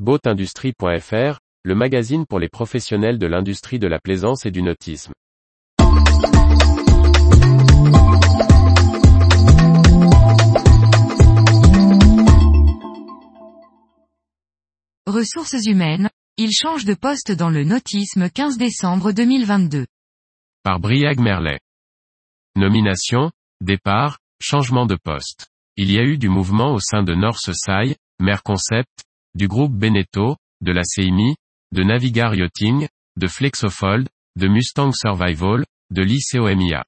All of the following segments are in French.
Boatindustrie.fr, le magazine pour les professionnels de l'industrie de la plaisance et du nautisme. Ressources humaines, il change de poste dans le nautisme 15 décembre 2022. Par Briag Merlet. Nomination, départ, changement de poste. Il y a eu du mouvement au sein de North Sai, Concept, du groupe Beneteau, de la CIMI, de Navigar Yachting, de Flexofold, de Mustang Survival, de l'ICOMIA.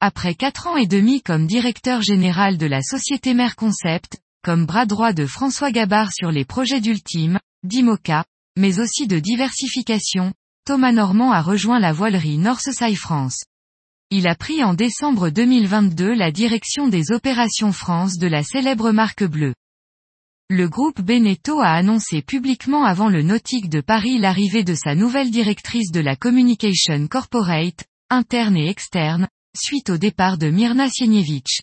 Après quatre ans et demi comme directeur général de la société Mère Concept, comme bras droit de François Gabard sur les projets d'Ultime, d'Imoca, mais aussi de diversification, Thomas Normand a rejoint la voilerie Northside France. Il a pris en décembre 2022 la direction des opérations France de la célèbre marque bleue. Le groupe Beneteau a annoncé publiquement avant le Nautique de Paris l'arrivée de sa nouvelle directrice de la Communication Corporate, interne et externe, suite au départ de Mirna Sieniewicz.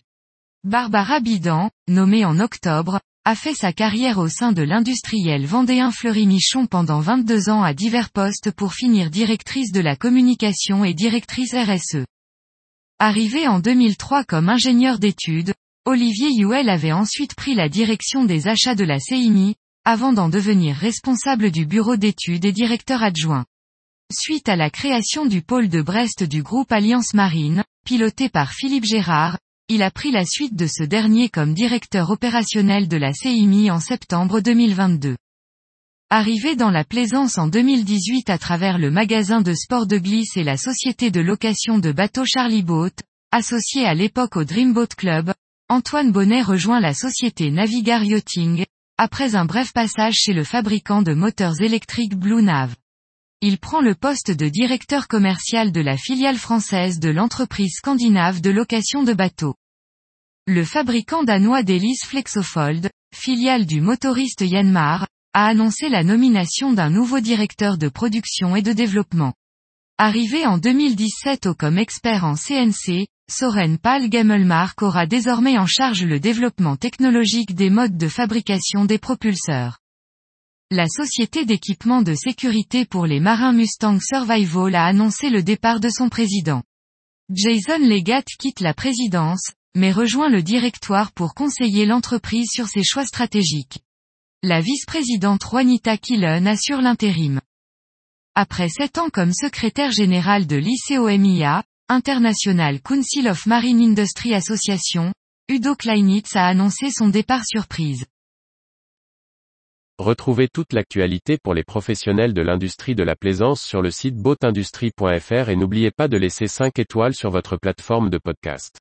Barbara Bidan, nommée en octobre, a fait sa carrière au sein de l'industriel vendéen Fleury-Michon pendant 22 ans à divers postes pour finir directrice de la communication et directrice RSE. Arrivé en 2003 comme ingénieur d'études, Olivier Youel avait ensuite pris la direction des achats de la CIMI, avant d'en devenir responsable du bureau d'études et directeur adjoint. Suite à la création du pôle de Brest du groupe Alliance Marine, piloté par Philippe Gérard, il a pris la suite de ce dernier comme directeur opérationnel de la CIMI en septembre 2022. Arrivé dans la plaisance en 2018 à travers le magasin de sport de glisse et la société de location de bateaux Charlie Boat, associé à l'époque au Dreamboat Club, Antoine Bonnet rejoint la société Navigar Yachting, après un bref passage chez le fabricant de moteurs électriques Blue Nav. Il prend le poste de directeur commercial de la filiale française de l'entreprise scandinave de location de bateaux. Le fabricant danois d'hélices Flexofold, filiale du motoriste Yanmar, a annoncé la nomination d'un nouveau directeur de production et de développement. Arrivé en 2017 au comme expert en CNC, Soren Pal Gemmelmark aura désormais en charge le développement technologique des modes de fabrication des propulseurs. La société d'équipement de sécurité pour les marins Mustang Survival a annoncé le départ de son président. Jason Legat quitte la présidence, mais rejoint le directoire pour conseiller l'entreprise sur ses choix stratégiques. La vice-présidente Juanita Killen assure l'intérim. Après sept ans comme secrétaire général de l'ICOMIA, International Council of Marine Industry Association, Udo Kleinitz a annoncé son départ surprise. Retrouvez toute l'actualité pour les professionnels de l'industrie de la plaisance sur le site boatindustrie.fr et n'oubliez pas de laisser 5 étoiles sur votre plateforme de podcast.